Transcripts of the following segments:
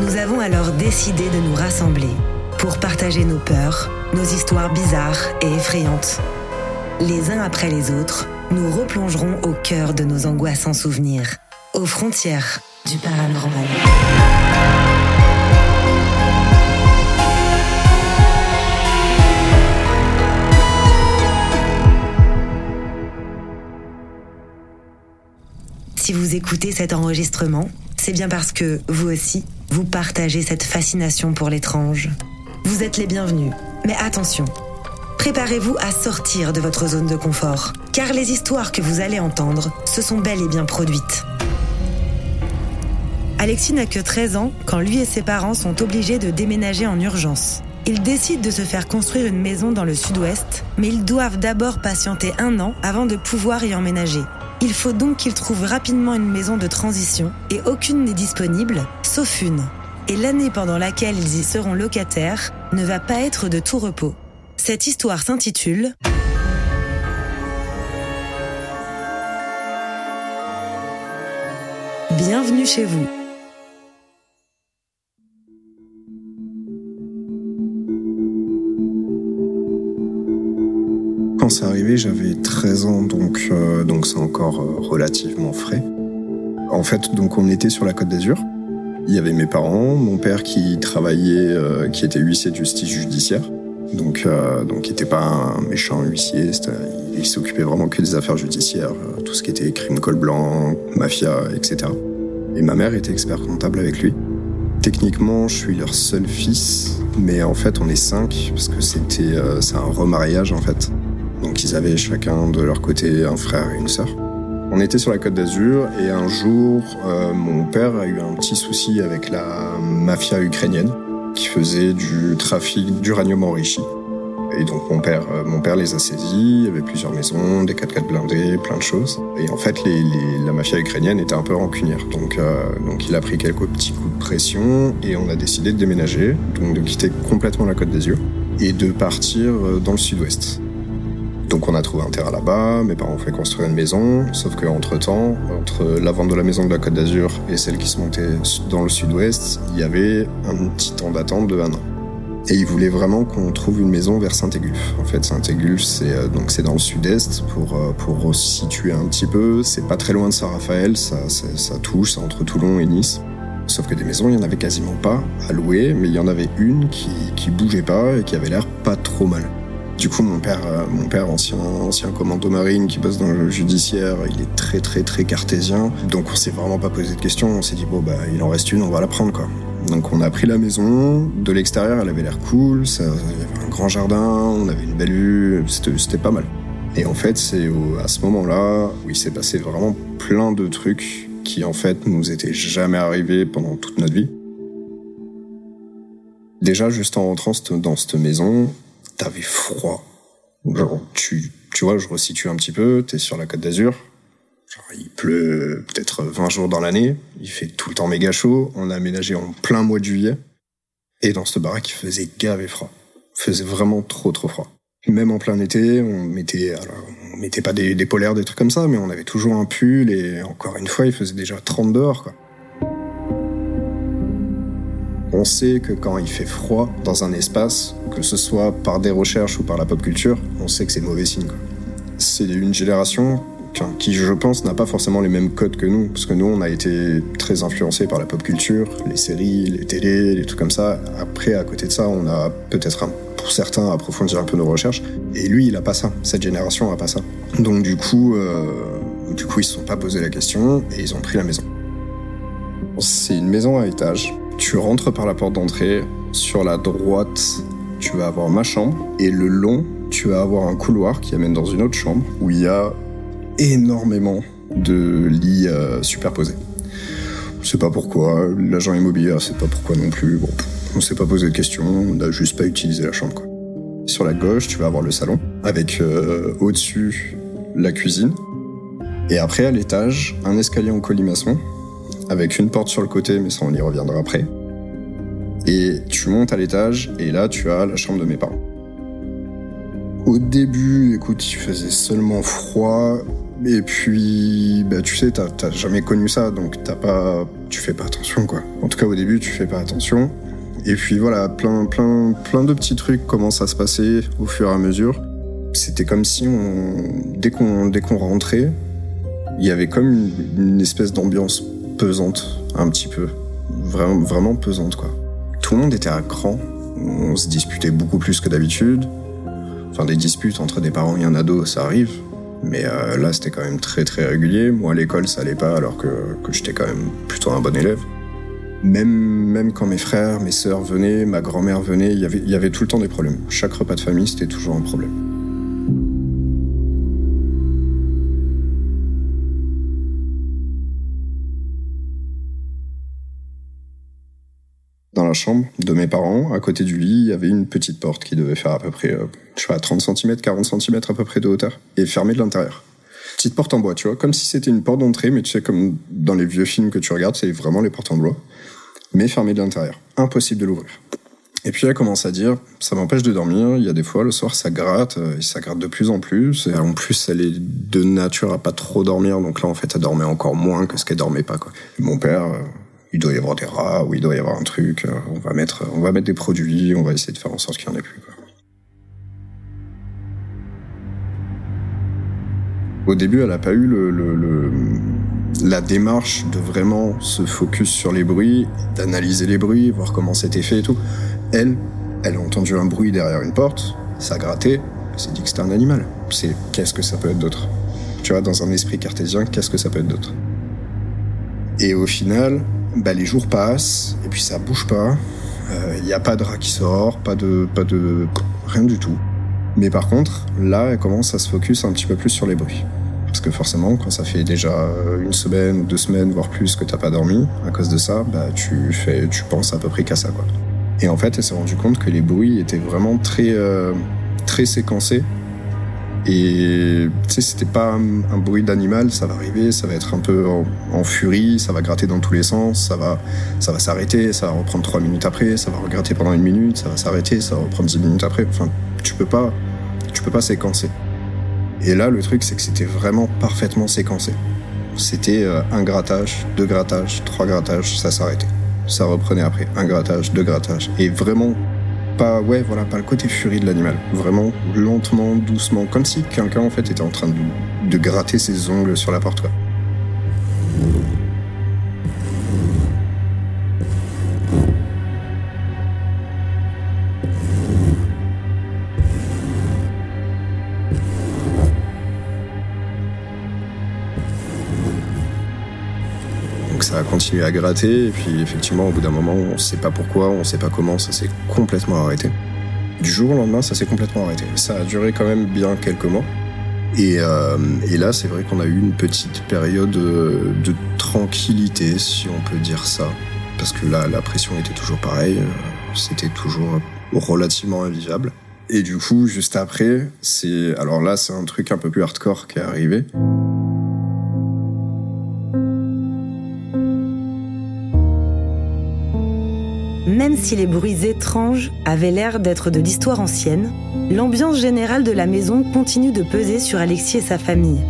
Nous avons alors décidé de nous rassembler pour partager nos peurs, nos histoires bizarres et effrayantes. Les uns après les autres, nous replongerons au cœur de nos angoissants souvenirs, aux frontières du paranormal. Si vous écoutez cet enregistrement, c'est bien parce que, vous aussi, vous partagez cette fascination pour l'étrange. Vous êtes les bienvenus, mais attention, préparez-vous à sortir de votre zone de confort, car les histoires que vous allez entendre se sont bel et bien produites. Alexis n'a que 13 ans quand lui et ses parents sont obligés de déménager en urgence. Ils décident de se faire construire une maison dans le sud-ouest, mais ils doivent d'abord patienter un an avant de pouvoir y emménager. Il faut donc qu'ils trouvent rapidement une maison de transition et aucune n'est disponible, sauf une. Et l'année pendant laquelle ils y seront locataires ne va pas être de tout repos. Cette histoire s'intitule Bienvenue chez vous. J'avais 13 ans, donc euh, donc c'est encore euh, relativement frais. En fait, donc on était sur la Côte d'Azur. Il y avait mes parents, mon père qui travaillait, euh, qui était huissier de justice judiciaire, donc donc qui n'était pas un méchant huissier. Il, il s'occupait vraiment que des affaires judiciaires, tout ce qui était crime col blanc, mafia, etc. Et ma mère était expert comptable avec lui. Techniquement, je suis leur seul fils, mais en fait, on est cinq parce que c'était c'est un remariage en fait. Donc ils avaient chacun de leur côté un frère et une sœur. On était sur la côte d'Azur et un jour, euh, mon père a eu un petit souci avec la mafia ukrainienne qui faisait du trafic d'uranium enrichi. Et donc mon père, euh, mon père les a saisis, il y avait plusieurs maisons, des 4x4 blindés, plein de choses. Et en fait, les, les- la mafia ukrainienne était un peu rancunière. Donc, euh, donc il a pris quelques petits coups de pression et on a décidé de déménager, donc de quitter complètement la côte d'Azur et de partir euh, dans le sud-ouest. Donc on a trouvé un terrain là-bas, mes parents ont fait construire une maison, sauf qu'entre temps, entre la vente de la maison de la Côte d'Azur et celle qui se montait dans le sud-ouest, il y avait un petit temps d'attente de un an. Et ils voulaient vraiment qu'on trouve une maison vers Saint-Égulf. En fait, Saint-Égulf, c'est euh, donc c'est dans le sud-est pour euh, pour situer un petit peu. C'est pas très loin de Saint-Raphaël, ça, ça, touche, c'est entre Toulon et Nice. Sauf que des maisons, il y en avait quasiment pas à louer, mais il y en avait une qui qui bougeait pas et qui avait l'air pas trop mal. Du coup, mon père, euh, mon père ancien, commando marine qui bosse dans le judiciaire, il est très très très cartésien. Donc on s'est vraiment pas posé de questions. On s'est dit bon bah il en reste une, on va la prendre quoi. Donc on a pris la maison. De l'extérieur, elle avait l'air cool. Ça, il y avait un grand jardin, on avait une belle vue. C'était pas mal. Et en fait, c'est à ce moment-là où il s'est passé vraiment plein de trucs qui en fait nous étaient jamais arrivés pendant toute notre vie. Déjà, juste en rentrant dans cette maison, t'avais froid. Genre, tu, tu vois, je resitue un petit peu, t'es sur la côte d'Azur. il pleut peut-être 20 jours dans l'année, il fait tout le temps méga chaud, on a aménagé en plein mois de juillet. Et dans cette baraque, il faisait gavé froid. Il faisait vraiment trop trop froid. Même en plein été, on mettait, alors, on mettait pas des, des polaires, des trucs comme ça, mais on avait toujours un pull et encore une fois, il faisait déjà 30 dehors, quoi. On sait que quand il fait froid dans un espace, que ce soit par des recherches ou par la pop culture, on sait que c'est mauvais signe. C'est une génération qui, je pense, n'a pas forcément les mêmes codes que nous, parce que nous, on a été très influencés par la pop culture, les séries, les télés, les trucs comme ça. Après, à côté de ça, on a peut-être, pour certains, approfondi un peu nos recherches. Et lui, il a pas ça. Cette génération a pas ça. Donc, du coup, euh, du coup, ils se sont pas posé la question et ils ont pris la maison. C'est une maison à étage tu rentres par la porte d'entrée. Sur la droite, tu vas avoir ma chambre. Et le long, tu vas avoir un couloir qui amène dans une autre chambre où il y a énormément de lits euh, superposés. Je sais pas pourquoi. L'agent immobilier, c'est pas pourquoi non plus. Bon, on s'est pas posé de questions. On n'a juste pas utilisé la chambre. Sur la gauche, tu vas avoir le salon avec euh, au-dessus la cuisine. Et après, à l'étage, un escalier en colimaçon avec une porte sur le côté, mais ça on y reviendra après. Et tu montes à l'étage, et là tu as la chambre de mes parents. Au début, écoute, il faisait seulement froid, et puis, bah, tu sais, t'as jamais connu ça, donc t'as pas, tu fais pas attention, quoi. En tout cas, au début, tu fais pas attention. Et puis voilà, plein, plein, plein de petits trucs commencent à se passer au fur et à mesure. C'était comme si dès qu'on, dès qu'on rentrait, il y avait comme une espèce d'ambiance pesante, un petit peu. Vraiment, vraiment pesante, quoi. Tout le monde était à cran. On se disputait beaucoup plus que d'habitude. Enfin, des disputes entre des parents et un ado, ça arrive. Mais euh, là, c'était quand même très très régulier. Moi, à l'école, ça allait pas, alors que, j'étais quand même plutôt un bon élève. Même, même quand mes frères, mes sœurs venaient, ma grand-mère venait, y il y avait tout le temps des problèmes. Chaque repas de famille, c'était toujours un problème. Chambre de mes parents, à côté du lit, il y avait une petite porte qui devait faire à peu près, euh, je sais pas, 30 cm, 40 cm à peu près de hauteur, et fermée de l'intérieur. Petite porte en bois, tu vois, comme si c'était une porte d'entrée, mais tu sais, comme dans les vieux films que tu regardes, c'est vraiment les portes en bois, mais fermée de l'intérieur. Impossible de l'ouvrir. Et puis elle commence à dire, ça m'empêche de dormir, il y a des fois, le soir, ça gratte, euh, et ça gratte de plus en plus, et en plus, elle est de nature à pas trop dormir, donc là, en fait, elle dormait encore moins que ce qu'elle dormait pas, quoi. mon père, euh, il doit y avoir des rats ou il doit y avoir un truc. Euh, on va mettre, on va mettre des produits, on va essayer de faire en sorte qu'il n'y en ait plus. Au début, elle n'a pas eu le, la démarche de vraiment se focus sur les bruits, d'analyser les bruits, voir comment c'était fait et tout. Elle, elle a entendu un bruit derrière une porte, ça a gratté, elle s'est dit que c'était un animal. C'est qu'est-ce que ça peut être d'autre? Tu vois, dans un esprit cartésien, qu'est-ce que ça peut être d'autre? Et au final, bah, les jours passent et puis ça bouge pas. Il euh, n'y a pas de rat qui sort, pas de, pas de, rien du tout. Mais par contre, là, elle commence à se focus un petit peu plus sur les bruits. Parce que forcément, quand ça fait déjà une semaine ou deux semaines, voire plus, que t'as pas dormi, à cause de ça, bah, tu fais, tu penses à peu près qu'à ça, quoi. Et en fait, elle s'est rendue compte que les bruits étaient vraiment très, euh, très séquencés et tu sais, c'était pas un, bruit d'animal, ça va arriver, ça va être un peu en, furie, ça va gratter dans tous les sens, ça va, ça va s'arrêter, ça va reprendre trois minutes après, ça va regratter pendant une minute, ça va s'arrêter, ça va reprendre dix minutes après. Enfin, tu peux pas, tu peux pas séquencer. Et là, le truc, c'est que c'était vraiment parfaitement séquencé. C'était euh, un grattage, deux grattages, trois grattages, ça s'arrêtait. Ça reprenait après, un grattage, deux grattages. Et vraiment, pas, ouais, voilà, le côté furie de l'animal. Vraiment lentement, doucement, comme si quelqu'un, en fait, était en train de, gratter ses ongles sur la porte. Continué à gratter, et puis effectivement, au bout d'un moment, on ne sait pas pourquoi, on ne sait pas comment, ça s'est complètement arrêté. Du jour au lendemain, ça s'est complètement arrêté. Ça a duré quand même bien quelques mois. Et, euh, et là, c'est vrai qu'on a eu une petite période de, de tranquillité, si on peut dire ça. Parce que là, la pression était toujours pareille, euh, c'était toujours relativement invivable. Et du coup, juste après, c'est alors là, c'est un truc un peu plus hardcore qui est arrivé. Si les bruits étranges avaient l'air d'être de l'histoire ancienne, l'ambiance générale de la maison continue de peser sur Alexis et sa famille.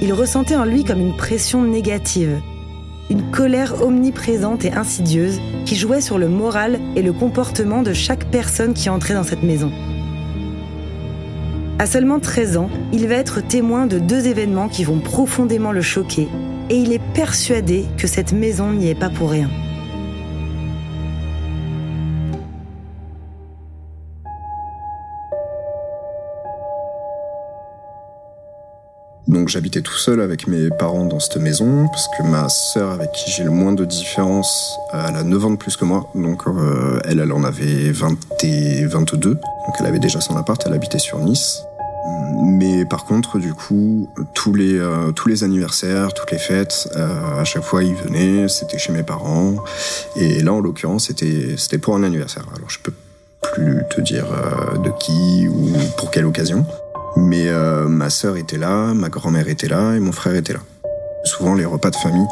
Il ressentait en lui comme une pression négative, une colère omniprésente et insidieuse qui jouait sur le moral et le comportement de chaque personne qui entrait dans cette maison. À seulement 13 ans, il va être témoin de deux événements qui vont profondément le choquer et il est persuadé que cette maison n'y est pas pour rien. Donc j'habitais tout seul avec mes parents dans cette maison, parce que ma sœur avec qui j'ai le moins de différence, elle a 9 ans de plus que moi, donc euh, elle, elle en avait 20 et 22, donc elle avait déjà son appart, elle habitait sur Nice. Mais par contre, du coup, tous les euh, tous les anniversaires, toutes les fêtes, euh, à chaque fois, ils venaient. C'était chez mes parents. Et là, en l'occurrence, c'était c'était pour un anniversaire. Alors, je peux plus te dire euh, de qui ou pour quelle occasion. Mais euh, ma sœur était là, ma grand-mère était là et mon frère était là. Souvent, les repas de famille,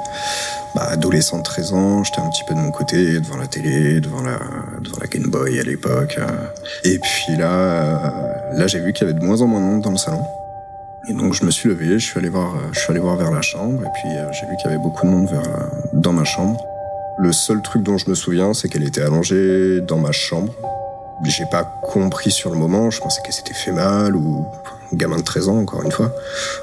bah, adolescent de 13 ans, j'étais un petit peu de mon côté, devant la télé, devant la, devant la Game Boy à l'époque. euh. Et puis là, euh, là j'ai vu qu'il y avait de moins en moins de monde dans le salon. Et donc je me suis levé, je suis allé voir, je suis allé voir vers la chambre, et puis j'ai vu qu'il y avait beaucoup de monde vers, dans ma chambre. Le seul truc dont je me souviens, c'est qu'elle était allongée dans ma chambre. J'ai pas compris sur le moment, je pensais qu'elle s'était fait mal ou gamin de 13 ans encore une fois.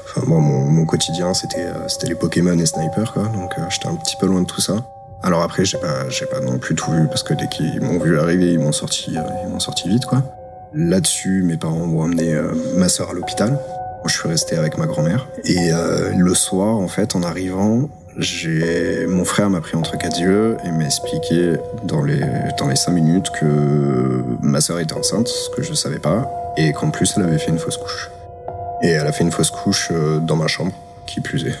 Enfin moi mon, quotidien c'était euh, c'était les Pokémon et Sniper quoi, donc euh, j'étais un petit peu loin de tout ça. Alors après j'ai pas non plus tout vu parce que dès qu'ils m'ont vu arriver ils m'ont sorti euh, ils sorti vite quoi. Là-dessus mes parents m'ont amené ma sœur à l'hôpital. Je suis resté avec ma grand-mère et le soir en fait en arrivant mon frère m'a pris entre quatre yeux et m'a expliqué dans les dans les cinq minutes que ma sœur était enceinte, ce que je savais pas, et qu'en plus elle avait fait une fausse couche. Et elle a fait une fausse couche euh, dans ma chambre, qui plus est.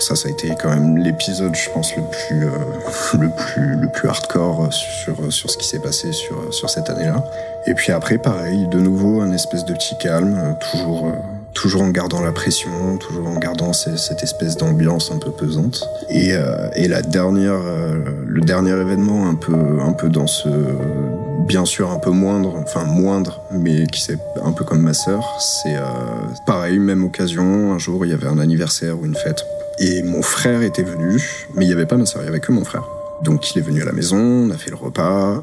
Ça, ça a été quand même l'épisode, je pense, le plus euh, le plus le plus hardcore sur sur ce qui s'est passé sur sur cette année-là. Et puis après, pareil, de nouveau un espèce de petit calme, euh, toujours. euh, toujours en gardant la pression, toujours en gardant ce- cette espèce d'ambiance un peu pesante. Et, euh, et la dernière, euh, le dernier événement un peu, un peu dans ce, bien sûr un peu moindre, enfin moindre, mais qui c'est un peu comme ma sœur, c'est euh, pareil, même occasion. Un jour, il y avait un anniversaire ou une fête, et mon frère était venu, mais il n'y avait pas ma sœur, il y avait que mon frère. Donc il est venu à la maison, on a fait le repas,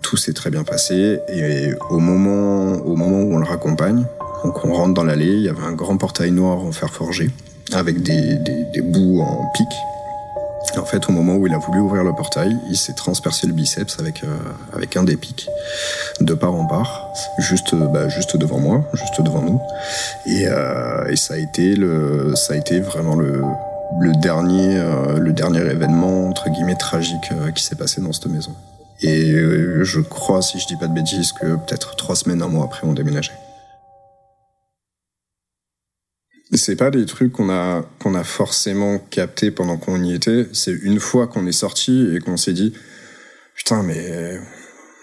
tout s'est très bien passé, et au moment, au moment où on le raccompagne, donc on rentre dans l'allée, il y avait un grand portail noir en fer forgé, avec des, des, des bouts en pic. Et en fait, au moment où il a voulu ouvrir le portail, il s'est transpercé le biceps avec, euh, avec un des pics, de part en part, juste, bah, juste devant moi, juste devant nous. Et, euh, et ça, a été le, ça a été vraiment le, le, dernier, euh, le dernier événement, entre guillemets, tragique qui s'est passé dans cette maison. Et je crois, si je dis pas de bêtises, que peut-être trois semaines, un mois après, on déménageait. C'est pas des trucs qu'on a qu'on a forcément capté pendant qu'on y était. C'est une fois qu'on est sorti et qu'on s'est dit putain mais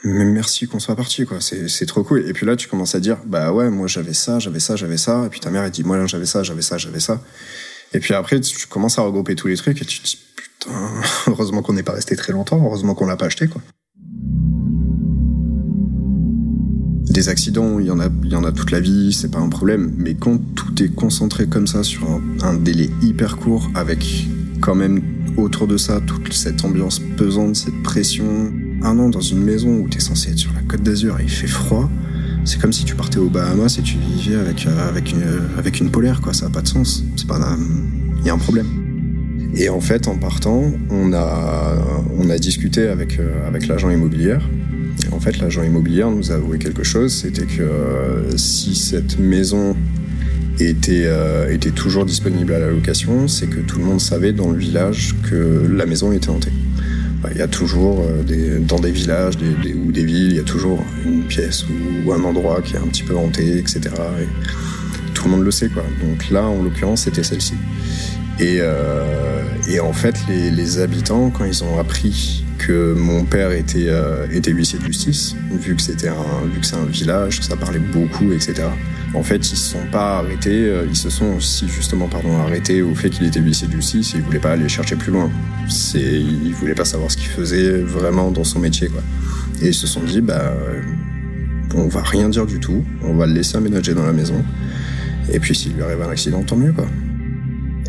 mais merci qu'on soit parti quoi. C'est c'est trop cool. Et puis là tu commences à dire bah ouais moi j'avais ça j'avais ça j'avais ça. Et puis ta mère elle dit moi j'avais ça j'avais ça j'avais ça. Et puis après tu commences à regrouper tous les trucs et tu te dis putain heureusement qu'on n'est pas resté très longtemps heureusement qu'on l'a pas acheté quoi. Accidents, il y en a, il y en a toute la vie, c'est pas un problème. Mais quand tout est concentré comme ça sur un, délai hyper court, avec quand même autour de ça toute cette ambiance pesante, cette pression, un an dans une maison où tu es censé être sur la côte d'Azur et il fait froid, c'est comme si tu partais aux Bahamas et tu vivais avec, euh, avec, une, avec une polaire, quoi. Ça n'a pas de sens. C'est pas Il y a un problème. Et en fait, en partant, on a, on a discuté avec, euh, avec l'agent immobilier. En fait, l'agent immobilier nous a avoué quelque chose, c'était que euh, si cette maison était, était toujours disponible à la location, c'est que tout le monde savait dans le village que la maison était hantée. Bah, il y a toujours, euh, dans des villages ou des villes, il y a toujours une pièce ou, un endroit qui est un petit peu hanté, etc. Et tout le monde le sait, quoi. Donc là, en l'occurrence, c'était celle-ci. Et, euh, en fait, les, habitants, quand ils ont appris que mon père était, euh, était huissier de justice, vu que c'était un, un village, que ça parlait beaucoup, etc. En fait, ils se sont pas arrêtés, euh, ils se sont aussi justement pardon arrêtés au fait qu'il était huissier de justice. Ils voulaient pas aller chercher plus loin. Ils voulaient pas savoir ce qu'il faisait vraiment dans son métier, quoi. Et ils se sont dit, bah, euh, on va rien dire du tout, on va le laisser aménager dans la maison. Et puis s'il lui arrive un accident, tant mieux, quoi.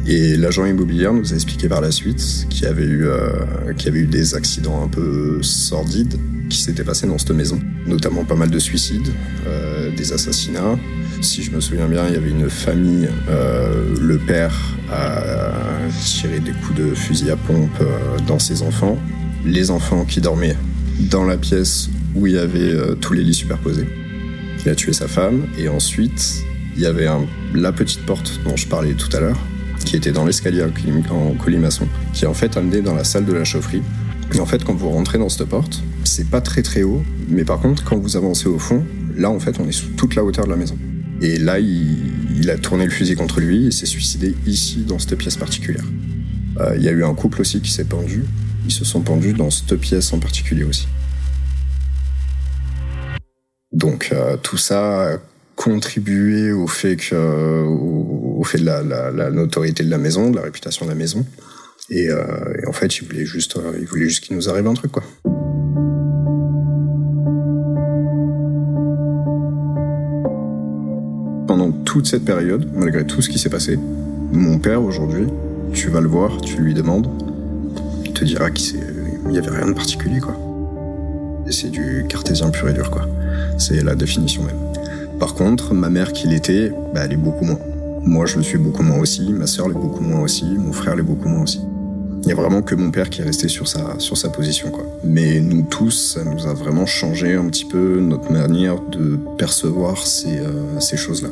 Et l'agent immobilier nous a expliqué par la suite qu'il y avait eu, euh, qu'il y avait eu des accidents un peu sordides qui s'étaient passés dans cette maison, notamment pas mal de suicides, euh, des assassinats. Si je me souviens bien, il y avait une famille, euh, le père a tiré des coups de fusil à pompe dans ses enfants, les enfants qui dormaient dans la pièce où il y avait tous les lits superposés. Il a tué sa femme et ensuite il y avait la petite porte dont je parlais tout à l'heure qui était dans l'escalier en colimaçon, qui est en fait amené dans la salle de la chaufferie. Et en fait, quand vous rentrez dans cette porte, c'est pas très très haut, mais par contre, quand vous avancez au fond, là en fait, on est sous toute la hauteur de la maison. Et là, il, a tourné le fusil contre lui et s'est suicidé ici, dans cette pièce particulière. Euh, il y a eu un couple aussi qui s'est pendu. Ils se sont pendus dans cette pièce en particulier aussi. Donc euh, tout ça contribuer au fait que au, fait de la, notoriété de la maison, de la réputation de la maison. Et, euh, en fait, il voulait juste, euh, il voulait juste qu'il nous arrive un truc, quoi. Pendant toute cette période, malgré tout ce qui s'est passé, mon père aujourd'hui, tu vas le voir, tu lui demandes, il te dira qu'il n'y avait rien de particulier, quoi. Et c'est du cartésien pur et dur, quoi. C'est la définition même. Par contre, ma mère qui l'était, bah, elle est beaucoup moins. Moi, je le suis beaucoup moins aussi, ma sœur l'est beaucoup moins aussi, mon frère l'est beaucoup moins aussi. Il n'y a vraiment que mon père qui est resté sur sa, sur sa position. Quoi. Mais nous tous, ça nous a vraiment changé un petit peu notre manière de percevoir ces, euh, ces choses-là.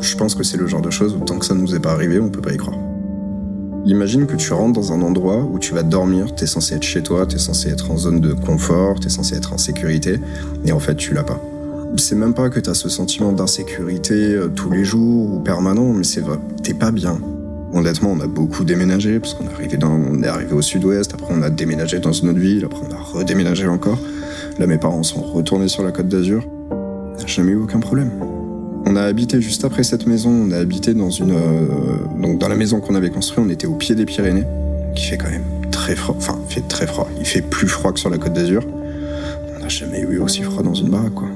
Je pense que c'est le genre de choses où tant que ça ne nous est pas arrivé, on peut pas y croire. Imagine que tu rentres dans un endroit où tu vas dormir, tu es censé être chez toi, tu es censé être en zone de confort, tu es censé être en sécurité, et en fait tu l'as pas c'est même pas que tu as ce sentiment d'insécurité euh, tous les jours ou permanent, mais c'est t'es pas bien. Honnêtement, on a beaucoup déménagé parce qu'on est arrivé au sud-ouest, après on a déménagé dans une autre ville, après on a redéménagé encore. Là, mes parents sont retournés sur la côte d'Azur. Jamais eu aucun problème. On a habité juste après cette maison, on a habité dans une, euh, donc dans la maison qu'on avait construite, on était au pied des Pyrénées, qui fait quand même très froid, enfin, fait très froid. Il fait plus froid que sur la côte d'Azur. On n'a jamais eu aussi froid dans une baraque, quoi.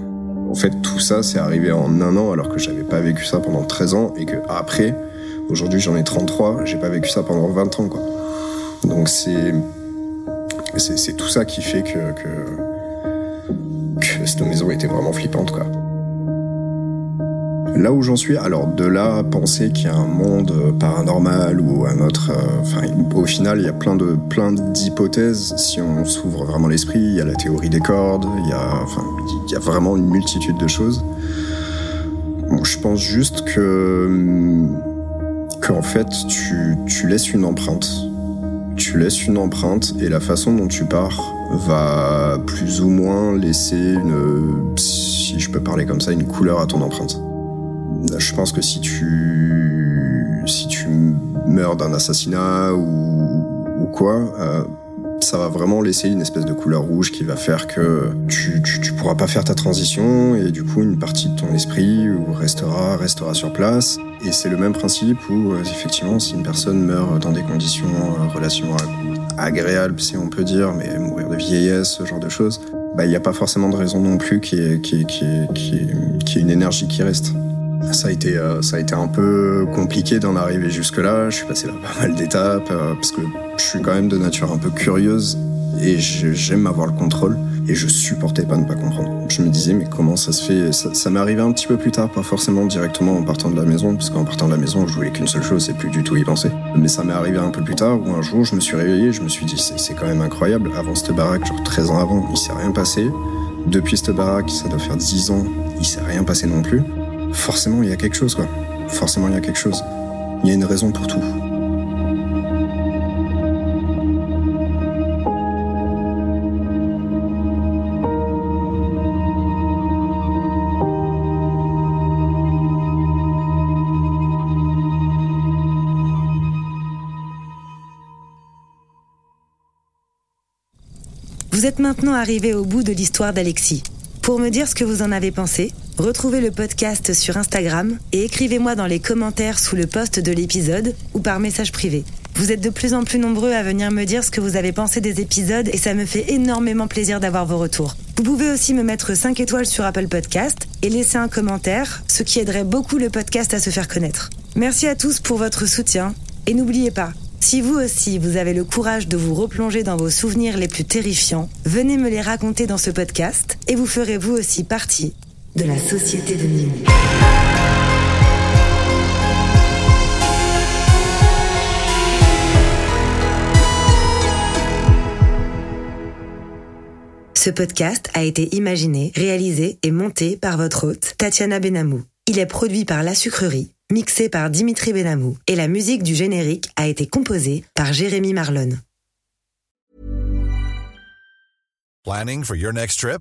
En fait, tout ça, c'est arrivé en un an alors que j'avais pas vécu ça pendant 13 ans et que après, aujourd'hui j'en ai 33, j'ai pas vécu ça pendant 20 ans, quoi. Donc c'est, c'est, tout ça qui fait que, que, que cette maison était vraiment flippante, quoi. Là où j'en suis, alors de là penser qu'il y a un monde paranormal ou un autre, euh, au final il y a plein de plein d'hypothèses si on s'ouvre vraiment l'esprit. Il y a la théorie des cordes, il y a, enfin il y a vraiment une multitude de choses. je pense juste que qu'en fait tu, tu laisses une empreinte, tu laisses une empreinte et la façon dont tu pars va plus ou moins laisser une, si je peux parler comme ça, une couleur à ton empreinte. Je pense que si tu, si tu meurs d'un assassinat ou, ou quoi, euh, ça va vraiment laisser une espèce de couleur rouge qui va faire que tu, tu, pourras pas faire ta transition et du coup une partie de ton esprit restera, restera sur place. Et c'est le même principe où euh, effectivement si une personne meurt dans des conditions, euh, relations agréables si on peut dire, mais mourir de vieillesse, ce genre de choses, bah, il n'y a pas forcément de raison non plus qu'il y, ait une énergie qui reste. Ça a été, euh, ça a été un peu compliqué d'en arriver jusque-là. Je suis passé par pas mal d'étapes euh, parce que je suis quand même de nature un peu curieuse et j'aime avoir le contrôle et je supportais pas ne pas comprendre. Je me disais mais comment ça se fait? Ça, m'est arrivé un petit peu plus tard, pas forcément directement en partant de la maison, parce qu'en partant de la maison je voulais qu'une seule chose, c'est plus du tout y penser. Mais ça m'est arrivé un peu plus tard où un jour je me suis réveillé, je me suis dit c'est quand même incroyable. Avant cette baraque, genre 13 ans avant, il s'est rien passé. Depuis cette baraque, ça doit faire 10 ans, il s'est rien passé non plus. Forcément il y a quelque chose quoi. Forcément il y a quelque chose. Il y a une raison pour tout. Vous êtes maintenant arrivé au bout de l'histoire d'Alexis. Pour me dire ce que vous en avez pensé, retrouvez le podcast sur Instagram et écrivez-moi dans les commentaires sous le post de l'épisode ou par message privé. Vous êtes de plus en plus nombreux à venir me dire ce que vous avez pensé des épisodes et ça me fait énormément plaisir d'avoir vos retours. Vous pouvez aussi me mettre 5 étoiles sur Apple Podcast et laisser un commentaire, ce qui aiderait beaucoup le podcast à se faire connaître. Merci à tous pour votre soutien et n'oubliez pas, si vous aussi, vous avez le courage de vous replonger dans vos souvenirs les plus terrifiants, venez me les raconter dans ce podcast et vous ferez vous aussi partie de la société de Nîmes. Ce podcast a été imaginé, réalisé et monté par votre hôte, Tatiana Benamou. Il est produit par La Sucrerie mixé par Dimitri Benamou, et la musique du générique a été composée par Jérémy Marlon. Planning for your next trip?